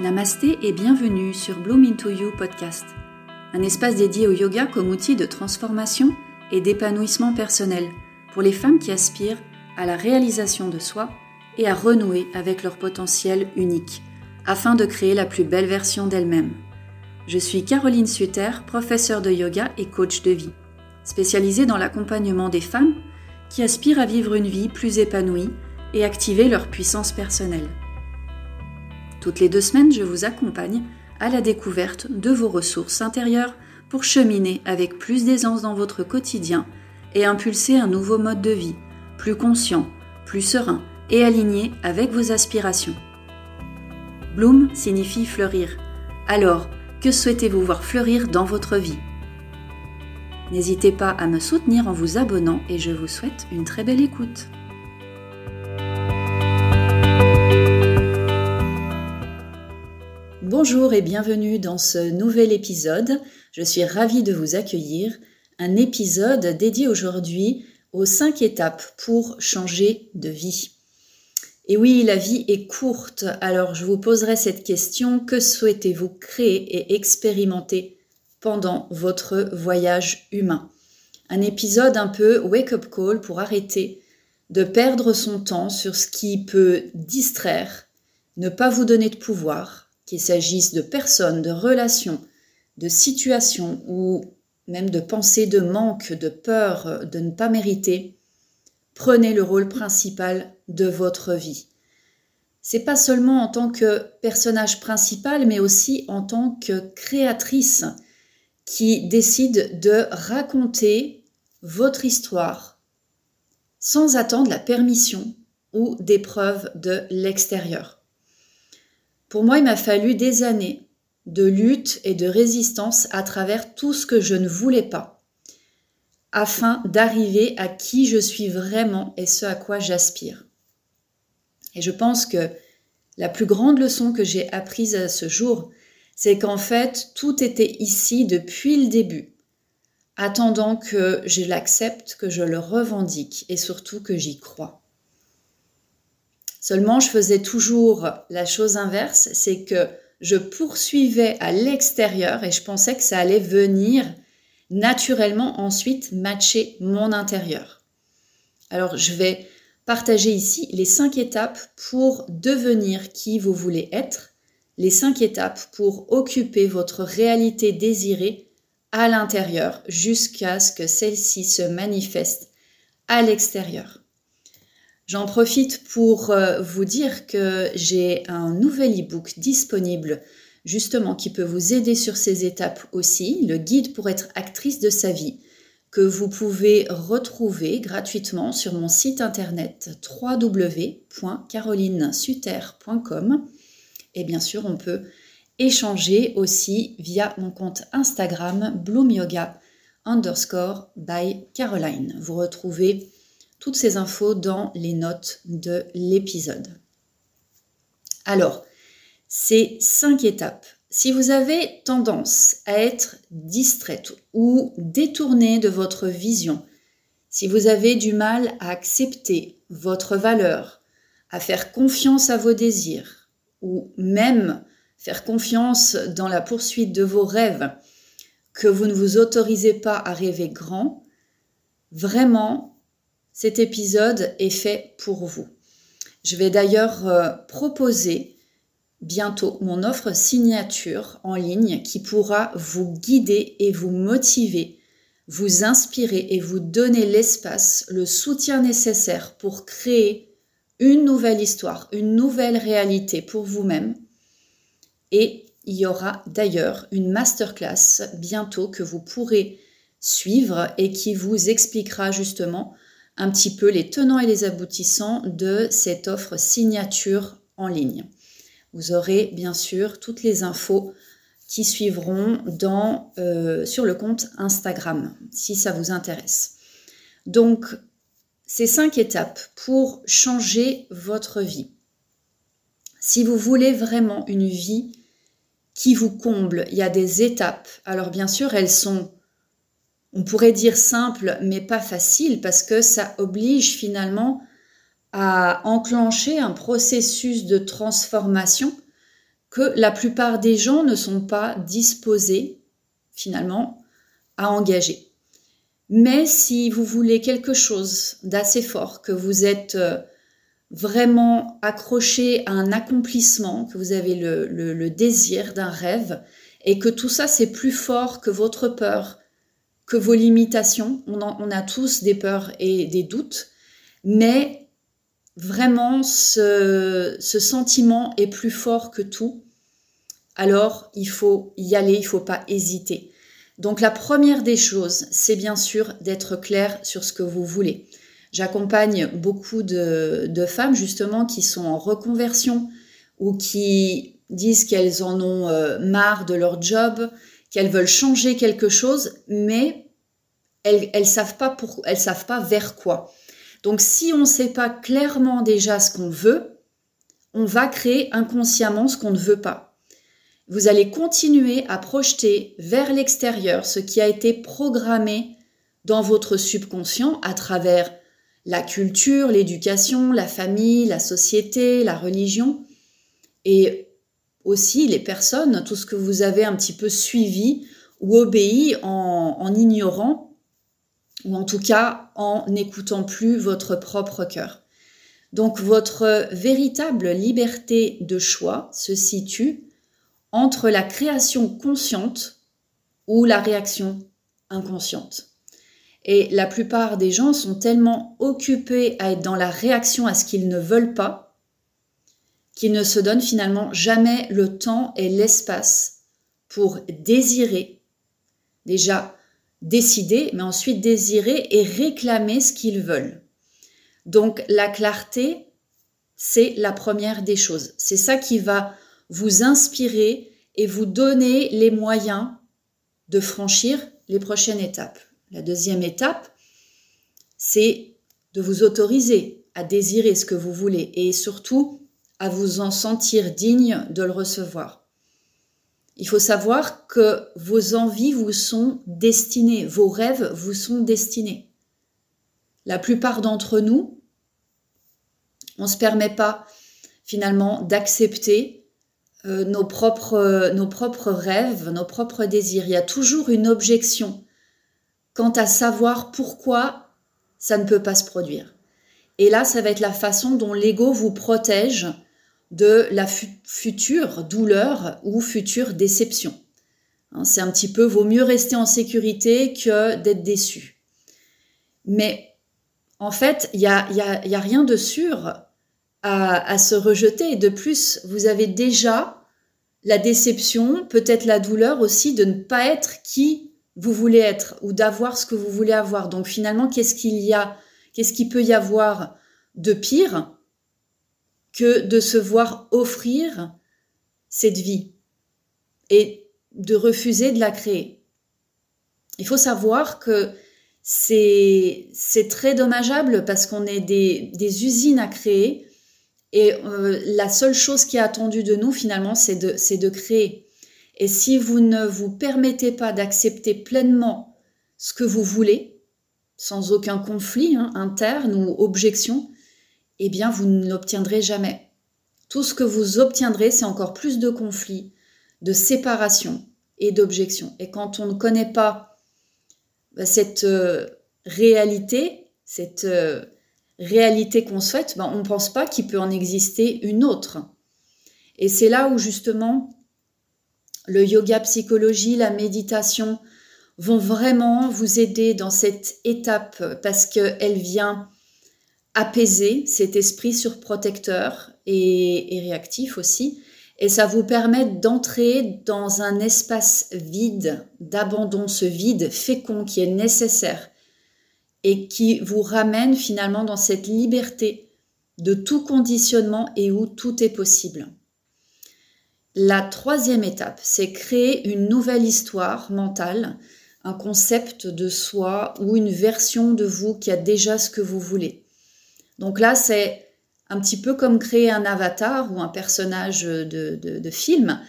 Namasté et bienvenue sur Bloom Into You podcast, un espace dédié au yoga comme outil de transformation et d'épanouissement personnel pour les femmes qui aspirent à la réalisation de soi et à renouer avec leur potentiel unique afin de créer la plus belle version d'elles-mêmes. Je suis Caroline Suter, professeure de yoga et coach de vie, spécialisée dans l'accompagnement des femmes qui aspirent à vivre une vie plus épanouie et activer leur puissance personnelle. Toutes les deux semaines, je vous accompagne à la découverte de vos ressources intérieures pour cheminer avec plus d'aisance dans votre quotidien et impulser un nouveau mode de vie, plus conscient, plus serein et aligné avec vos aspirations. Bloom signifie fleurir. Alors, que souhaitez-vous voir fleurir dans votre vie? N'hésitez pas à me soutenir en vous abonnant et je vous souhaite une très belle écoute. Bonjour et bienvenue dans ce nouvel épisode. Je suis ravie de vous accueillir. Un épisode dédié aujourd'hui aux cinq étapes pour changer de vie. Et oui, la vie est courte, alors je vous poserai cette question, que souhaitez-vous créer et expérimenter pendant votre voyage humain? Un épisode un peu wake-up call pour arrêter de perdre son temps sur ce qui peut distraire, ne pas vous donner de pouvoir, qu'il s'agisse de personnes, de relations, de situations ou même de pensées de manque, de peur de ne pas mériter, prenez le rôle principal de votre vie. C'est pas seulement en tant que personnage principal, mais aussi en tant que créatrice qui décide de raconter votre histoire sans attendre la permission ou des preuves de l'extérieur. Pour moi, il m'a fallu des années de lutte et de résistance à travers tout ce que je ne voulais pas, afin d'arriver à qui je suis vraiment et ce à quoi j'aspire. Et je pense que la plus grande leçon que j'ai apprise à ce jour, c'est qu'en fait, tout était ici depuis le début, attendant que je l'accepte, que je le revendique et surtout que j'y crois. Seulement, je faisais toujours la chose inverse, c'est que je poursuivais à l'extérieur et je pensais que ça allait venir naturellement ensuite matcher mon intérieur. Alors, je vais partager ici les cinq étapes pour devenir qui vous voulez être, les cinq étapes pour occuper votre réalité désirée à l'intérieur jusqu'à ce que celle-ci se manifeste à l'extérieur. J'en profite pour euh, vous dire que j'ai un nouvel e-book disponible justement qui peut vous aider sur ces étapes aussi, le guide pour être actrice de sa vie, que vous pouvez retrouver gratuitement sur mon site internet www.carolinesuter.com. Et bien sûr, on peut échanger aussi via mon compte Instagram Bloom Yoga underscore by Caroline. Vous retrouvez toutes ces infos dans les notes de l'épisode. Alors, ces cinq étapes. Si vous avez tendance à être distraite ou détournée de votre vision, si vous avez du mal à accepter votre valeur, à faire confiance à vos désirs, ou même faire confiance dans la poursuite de vos rêves, que vous ne vous autorisez pas à rêver grand, vraiment, cet épisode est fait pour vous. Je vais d'ailleurs euh, proposer bientôt mon offre signature en ligne qui pourra vous guider et vous motiver, vous inspirer et vous donner l'espace, le soutien nécessaire pour créer une nouvelle histoire, une nouvelle réalité pour vous-même. Et il y aura d'ailleurs une masterclass bientôt que vous pourrez suivre et qui vous expliquera justement un petit peu les tenants et les aboutissants de cette offre signature en ligne. Vous aurez bien sûr toutes les infos qui suivront dans, euh, sur le compte Instagram si ça vous intéresse. Donc, ces cinq étapes pour changer votre vie. Si vous voulez vraiment une vie qui vous comble, il y a des étapes. Alors bien sûr, elles sont on pourrait dire simple, mais pas facile, parce que ça oblige finalement à enclencher un processus de transformation que la plupart des gens ne sont pas disposés finalement à engager. Mais si vous voulez quelque chose d'assez fort, que vous êtes euh, vraiment accroché à un accomplissement, que vous avez le, désir d'un rêve, et que tout ça c'est plus fort que votre peur, que vos limitations, on, a tous des peurs et des doutes, mais vraiment ce, ce sentiment est plus fort que tout, alors il faut y aller, il ne faut pas hésiter. Donc la première des choses, c'est bien sûr d'être clair sur ce que vous voulez. J'accompagne beaucoup de, femmes justement qui sont en reconversion ou qui disent qu'elles en ont euh, marre de leur job, qu'elles veulent changer quelque chose, mais elles elles savent pas pour elles savent pas vers quoi. Donc si on ne sait pas clairement déjà ce qu'on veut, on va créer inconsciemment ce qu'on ne veut pas vous allez continuer à projeter vers l'extérieur ce qui a été programmé dans votre subconscient à travers la culture, l'éducation, la famille, la société, la religion, et aussi les personnes, tout ce que vous avez un petit peu suivi ou obéi en, ignorant, ou en tout cas en n'écoutant plus votre propre cœur. Donc votre véritable liberté de choix se situe entre la création consciente ou la réaction inconsciente. Et la plupart des gens sont tellement occupés à être dans la réaction à ce qu'ils ne veulent pas qu'ils ne se donnent finalement jamais le temps et l'espace pour désirer, déjà décider, mais ensuite désirer et réclamer ce qu'ils veulent. Donc la clarté, c'est la première des choses. C'est ça qui va vous inspirer et vous donner les moyens de franchir les prochaines étapes. La deuxième étape, c'est de vous autoriser à désirer ce que vous voulez et surtout à vous en sentir digne de le recevoir. Il faut savoir que vos envies vous sont destinées, vos rêves vous sont destinés. La plupart d'entre nous, on ne se permet pas finalement d'accepter euh, nos, propres, euh, nos propres rêves, nos propres désirs. Il y a toujours une objection quant à savoir pourquoi ça ne peut pas se produire. Et là, ça va être la façon dont l'ego vous protège de la future douleur ou future déception. Hein, c'est un petit peu, vaut mieux rester en sécurité que d'être déçu. Mais en fait, il n'y a, y a, rien de sûr à, se rejeter. Et de plus, vous avez déjà la déception, peut-être la douleur aussi de ne pas être qui vous voulez être ou d'avoir ce que vous voulez avoir. Donc finalement, qu'est-ce qu'il y a, qu'est-ce qu'il peut y avoir de pire que de se voir offrir cette vie et de refuser de la créer. Il faut savoir que c'est très dommageable parce qu'on est des, des usines à créer et euh, la seule chose qui est attendue de nous, finalement, c'est de, de créer. Et si vous ne vous permettez pas d'accepter pleinement ce que vous voulez, sans aucun conflit hein, interne ou objection, eh bien, vous ne l'obtiendrez jamais. Tout ce que vous obtiendrez, c'est encore plus de conflits, de séparation et d'objection. Et quand on ne connaît pas bah, cette euh, réalité, cette euh, réalité qu'on souhaite, ben, on ne pense pas qu'il peut en exister une autre. Et c'est là où justement le yoga psychologie, la méditation vont vraiment vous aider dans cette étape parce qu'elle vient apaiser cet esprit surprotecteur et, réactif aussi. Et ça vous permet d'entrer dans un espace vide, d'abandon, ce vide fécond qui est nécessaire et qui vous ramène finalement dans cette liberté de tout conditionnement et où tout est possible. La troisième étape, c'est créer une nouvelle histoire mentale, un concept de soi ou une version de vous qui a déjà ce que vous voulez. Donc là, c'est un petit peu comme créer un avatar ou un personnage de, film,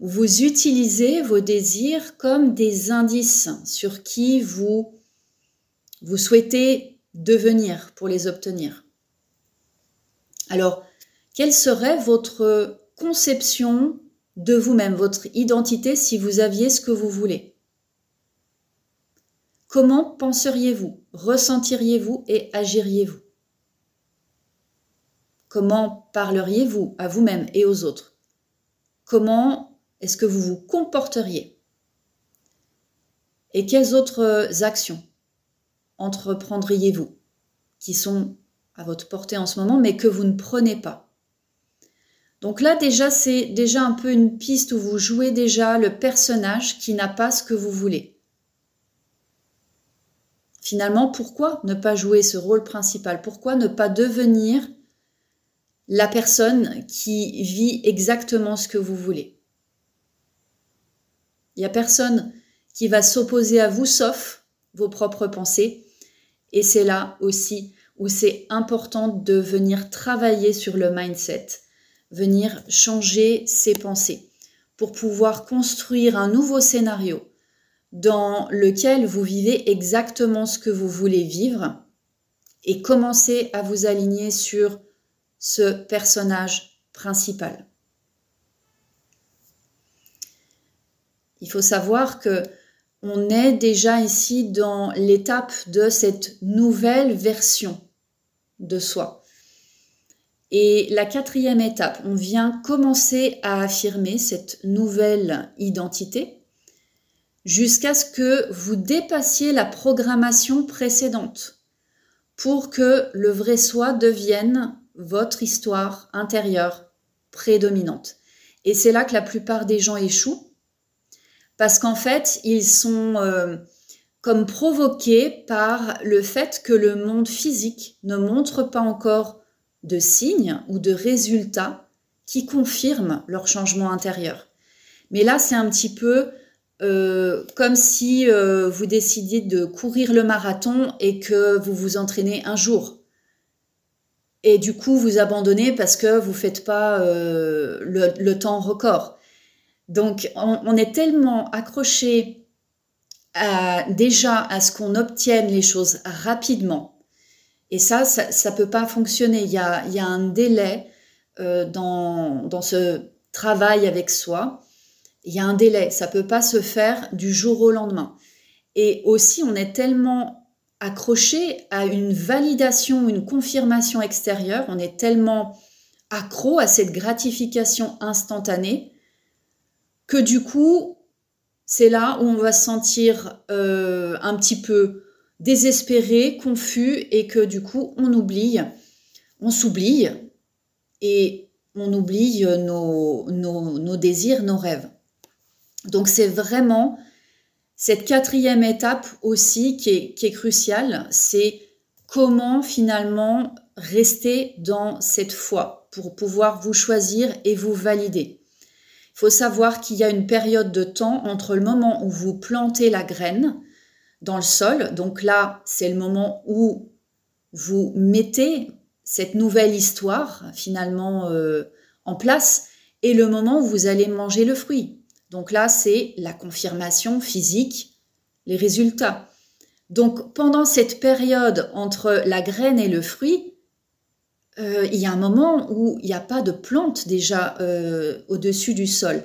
où vous utilisez vos désirs comme des indices sur qui vous souhaitez devenir pour les obtenir. Alors, quelle serait votre conception de vous-même, votre identité si vous aviez ce que vous voulez? Comment penseriez-vous, ressentiriez-vous et agiriez-vous? Comment parleriez-vous à vous-même et aux autres? Comment est-ce que vous vous comporteriez? Et quelles autres actions entreprendriez-vous qui sont à votre portée en ce moment mais que vous ne prenez pas? Donc là déjà c'est déjà un peu une piste où vous jouez déjà le personnage qui n'a pas ce que vous voulez. Finalement, pourquoi ne pas jouer ce rôle principal? Pourquoi ne pas devenir la personne qui vit exactement ce que vous voulez Il n'y a personne qui va s'opposer à vous sauf vos propres pensées. Et c'est là aussi où c'est important de venir travailler sur le mindset venir changer ses pensées pour pouvoir construire un nouveau scénario dans lequel vous vivez exactement ce que vous voulez vivre et commencer à vous aligner sur ce personnage principal. Il faut savoir que on est déjà ici dans l'étape de cette nouvelle version de soi. Et la quatrième étape, on vient commencer à affirmer cette nouvelle identité jusqu'à ce que vous dépassiez la programmation précédente pour que le vrai soi devienne votre histoire intérieure prédominante. Et c'est là que la plupart des gens échouent parce qu'en fait, ils sont euh, comme provoqués par le fait que le monde physique ne montre pas encore de signes ou de résultats qui confirment leur changement intérieur. Mais là, c'est un petit peu euh, comme si euh, vous décidiez de courir le marathon et que vous vous entraînez un jour. Et du coup, vous abandonnez parce que vous faites pas euh, le, temps record. Donc, on, est tellement accroché déjà à ce qu'on obtienne les choses rapidement et ça, ça ne peut pas fonctionner. Il y a, un délai euh, dans, dans ce travail avec soi. Il y a un délai. Ça ne peut pas se faire du jour au lendemain. Et aussi, on est tellement accroché à une validation, une confirmation extérieure. On est tellement accro à cette gratification instantanée que du coup, c'est là où on va se sentir euh, un petit peu désespéré, confus et que du coup on oublie, on s'oublie et on oublie nos, nos, désirs, nos rêves. Donc c'est vraiment cette quatrième étape aussi qui est, cruciale, c'est comment finalement rester dans cette foi pour pouvoir vous choisir et vous valider. Il faut savoir qu'il y a une période de temps entre le moment où vous plantez la graine, dans le sol. Donc là, c'est le moment où vous mettez cette nouvelle histoire finalement euh, en place et le moment où vous allez manger le fruit. Donc là, c'est la confirmation physique, les résultats. Donc pendant cette période entre la graine et le fruit, euh, il y a un moment où il n'y a pas de plante déjà euh, au-dessus du sol.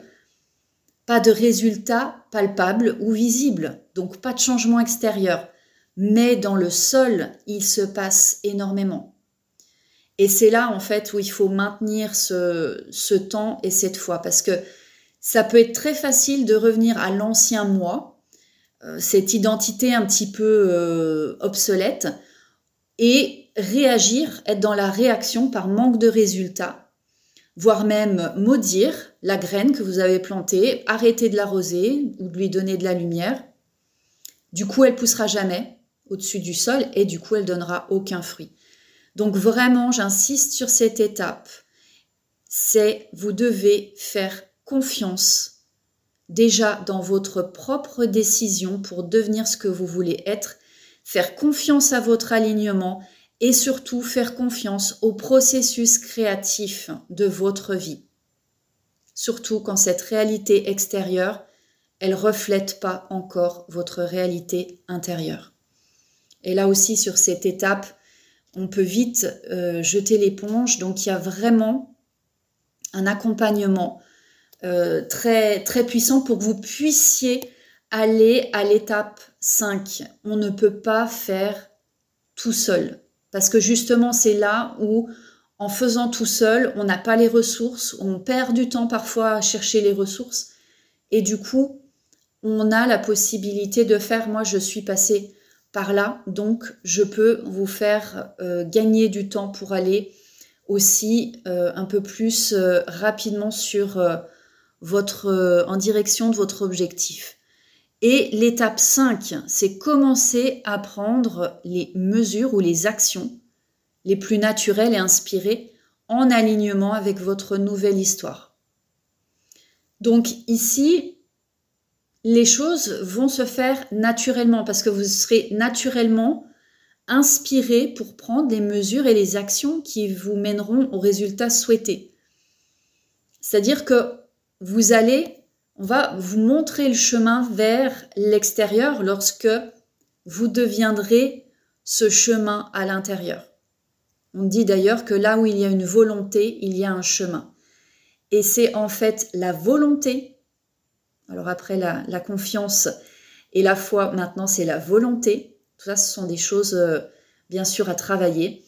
Pas de résultats palpables ou visibles, donc pas de changement extérieur. Mais dans le sol, il se passe énormément. Et c'est là, en fait, où il faut maintenir ce, temps et cette foi, parce que ça peut être très facile de revenir à l'ancien moi, euh, cette identité un petit peu euh, obsolète, et réagir, être dans la réaction par manque de résultats, voire même maudire la graine que vous avez plantée, arrêter de l'arroser ou de lui donner de la lumière. Du coup, elle poussera jamais au-dessus du sol et du coup, elle donnera aucun fruit. Donc vraiment, j'insiste sur cette étape. C'est vous devez faire confiance déjà dans votre propre décision pour devenir ce que vous voulez être, faire confiance à votre alignement et surtout faire confiance au processus créatif de votre vie. Surtout quand cette réalité extérieure, elle reflète pas encore votre réalité intérieure. Et là aussi, sur cette étape, on peut vite euh, jeter l'éponge. Donc, il y a vraiment un accompagnement euh, très, très puissant pour que vous puissiez aller à l'étape 5. On ne peut pas faire tout seul. Parce que justement, c'est là où, en faisant tout seul, on n'a pas les ressources, on perd du temps parfois à chercher les ressources. Et du coup, on a la possibilité de faire, moi je suis passée par là, donc je peux vous faire euh, gagner du temps pour aller aussi euh, un peu plus rapidement sur votre, en direction de votre objectif. Et l'étape 5, c'est commencer à prendre les mesures ou les actions les plus naturelles et inspirées en alignement avec votre nouvelle histoire. Donc ici, les choses vont se faire naturellement parce que vous serez naturellement inspiré pour prendre les mesures et les actions qui vous mèneront au résultat souhaité. C'est-à-dire que vous allez on va vous montrer le chemin vers l'extérieur lorsque vous deviendrez ce chemin à l'intérieur. On dit d'ailleurs que là où il y a une volonté, il y a un chemin. Et c'est en fait la volonté, alors après la, confiance et la foi, maintenant c'est la volonté. Tout ça, ce sont des choses euh, bien sûr à travailler.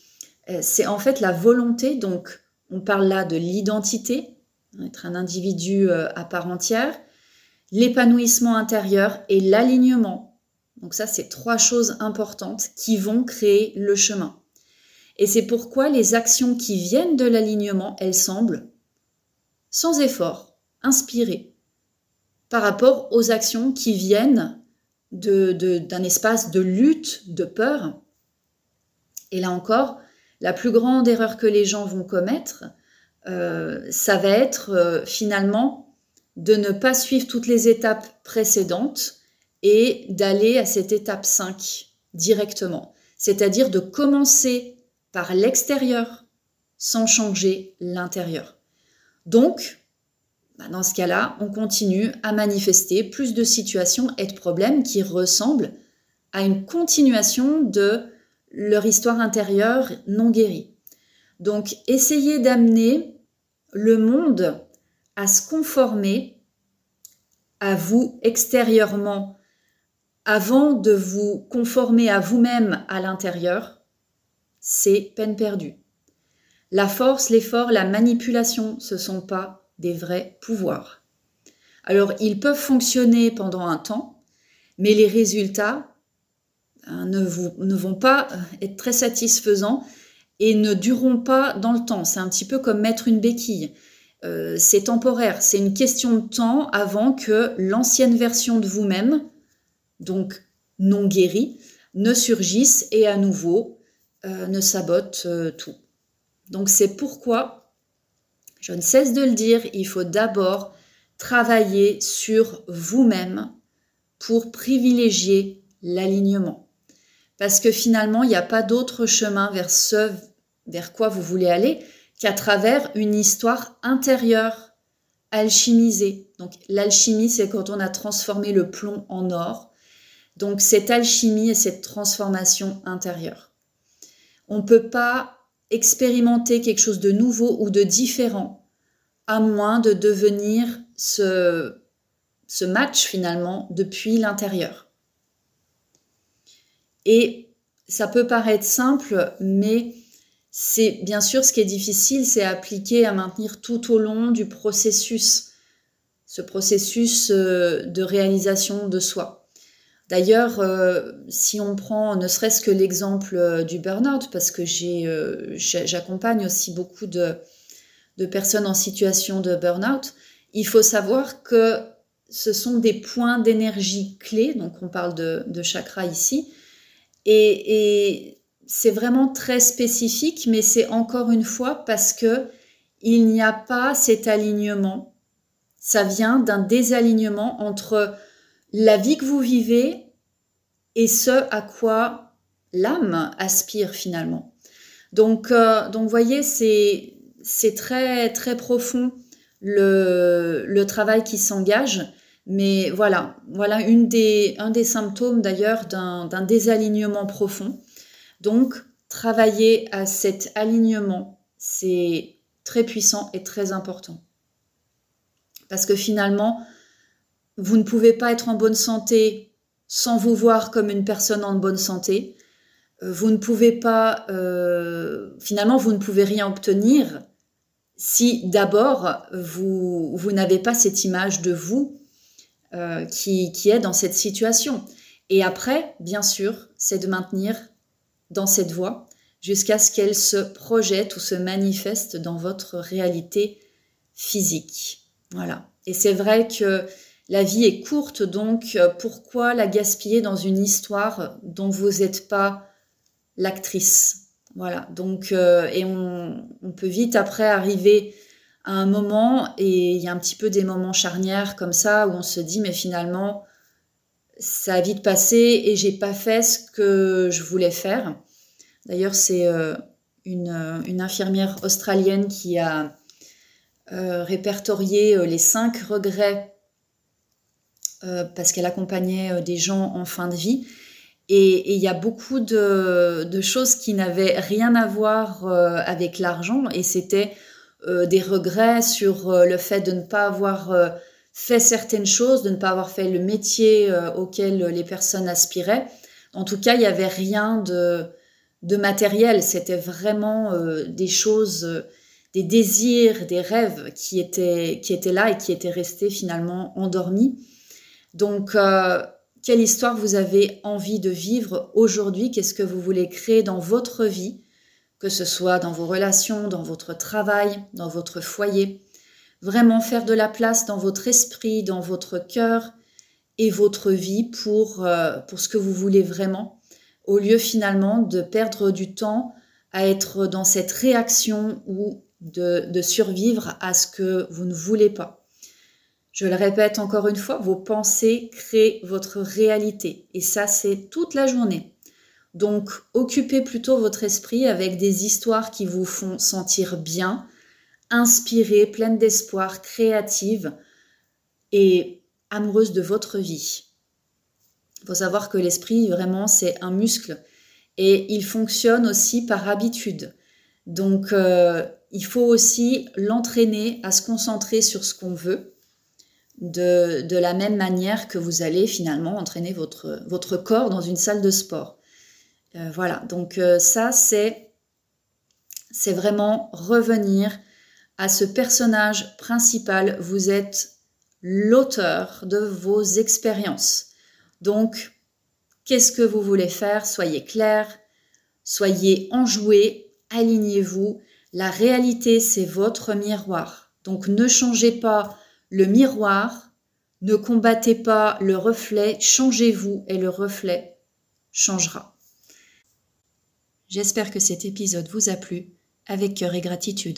Euh, c'est en fait la volonté, donc on parle là de l'identité, être un individu euh, à part entière, l'épanouissement intérieur et l'alignement. Donc ça, c'est trois choses importantes qui vont créer le chemin. Et c'est pourquoi les actions qui viennent de l'alignement, elles semblent sans effort, inspirées, par rapport aux actions qui viennent d'un espace de lutte, de peur. Et là encore, la plus grande erreur que les gens vont commettre, euh, ça va être euh, finalement de ne pas suivre toutes les étapes précédentes et d'aller à cette étape 5 directement. C'est-à-dire de commencer par l'extérieur sans changer l'intérieur. Donc, bah, dans ce cas-là, on continue à manifester plus de situations et de problèmes qui ressemblent à une continuation de leur histoire intérieure non guérie. Donc, essayez d'amener le monde à se conformer à vous extérieurement avant de vous conformer à vous-même à l'intérieur, c'est peine perdue. La force, l'effort, la manipulation, ce ne sont pas des vrais pouvoirs. Alors, ils peuvent fonctionner pendant un temps, mais les résultats hein, ne, ne vont pas être très satisfaisants et ne dureront pas dans le temps. C'est un petit peu comme mettre une béquille. Euh, c'est temporaire, c'est une question de temps avant que l'ancienne version de vous-même, donc non guérie, ne surgisse et à nouveau euh, ne sabote euh, tout. Donc c'est pourquoi, je ne cesse de le dire, il faut d'abord travailler sur vous-même pour privilégier l'alignement. Parce que finalement, il n'y a pas d'autre chemin vers ce vers quoi vous voulez aller qu'à travers une histoire intérieure alchimisée. Donc l'alchimie, c'est quand on a transformé le plomb en or. Donc cette alchimie et cette transformation intérieure. On ne peut pas expérimenter quelque chose de nouveau ou de différent à moins de devenir ce, ce match finalement depuis l'intérieur. Et ça peut paraître simple, mais c'est bien sûr ce qui est difficile, c'est appliquer à maintenir tout au long du processus, ce processus euh, de réalisation de soi. D'ailleurs, euh, si on prend ne serait-ce que l'exemple euh, du burn-out, parce que j'accompagne aussi beaucoup de, personnes en situation de burn-out, il faut savoir que ce sont des points d'énergie clés, donc on parle de, de chakra ici, et c'est vraiment très spécifique, mais c'est encore une fois parce que il n'y a pas cet alignement. Ça vient d'un désalignement entre la vie que vous vivez et ce à quoi l'âme aspire finalement. Donc, euh, donc voyez, c'est, très, très profond le, le travail qui s'engage. Mais voilà, voilà une des, un des symptômes d'ailleurs d'un désalignement profond. Donc, travailler à cet alignement, c'est très puissant et très important. Parce que finalement, vous ne pouvez pas être en bonne santé sans vous voir comme une personne en bonne santé. Euh, vous ne pouvez pas, euh, finalement, vous ne pouvez rien obtenir si d'abord vous, vous n'avez pas cette image de vous euh, qui, qui est dans cette situation. Et après, bien sûr, c'est de maintenir dans cette voie jusqu'à ce qu'elle se projette ou se manifeste dans votre réalité physique. Voilà. Et c'est vrai que la vie est courte, donc pourquoi la gaspiller dans une histoire dont vous n'êtes pas l'actrice? Voilà. Donc, euh, et on, on, peut vite après arriver à un moment, et il y a un petit peu des moments charnières comme ça, où on se dit, mais finalement, ça a vite passé et j'ai pas fait ce que je voulais faire. D'ailleurs, c'est euh, une, une, infirmière australienne qui a euh, répertorié euh, les cinq regrets parce qu'elle accompagnait des gens en fin de vie. Et il y a beaucoup de choses qui n'avaient rien à voir avec l'argent et c'était des regrets sur le fait de ne pas avoir fait certaines choses, de ne pas avoir fait le métier auquel les personnes aspiraient. En tout cas, il n'y avait rien de, de matériel, c'était vraiment euh, des choses, euh, des désirs, des rêves qui étaient, qui étaient là et qui étaient restés finalement endormis. Donc, euh, quelle histoire vous avez envie de vivre aujourd'hui? Qu'est-ce que vous voulez créer dans votre vie? Que ce soit dans vos relations, dans votre travail, dans votre foyer? Vraiment faire de la place dans votre esprit, dans votre cœur et votre vie pour, pour ce que vous voulez vraiment au lieu finalement de perdre du temps à être dans cette réaction ou de, survivre à ce que vous ne voulez pas. Je le répète encore une fois, vos pensées créent votre réalité et ça c'est toute la journée. Donc occupez plutôt votre esprit avec des histoires qui vous font sentir bien, inspirées, pleines d'espoir, créatives et amoureuses de votre vie. Il faut savoir que l'esprit, vraiment, c'est un muscle et il fonctionne aussi par habitude. Donc, euh, il faut aussi l'entraîner à se concentrer sur ce qu'on veut, de, la même manière que vous allez finalement entraîner votre, corps dans une salle de sport. Euh, voilà, donc euh, ça, c'est vraiment revenir à ce personnage principal. Vous êtes l'auteur de vos expériences. Donc, qu'est-ce que vous voulez faire? Soyez clair, soyez enjoué, alignez-vous. La réalité, c'est votre miroir. Donc, ne changez pas le miroir, ne combattez pas le reflet, changez-vous et le reflet changera. J'espère que cet épisode vous a plu, avec cœur et gratitude.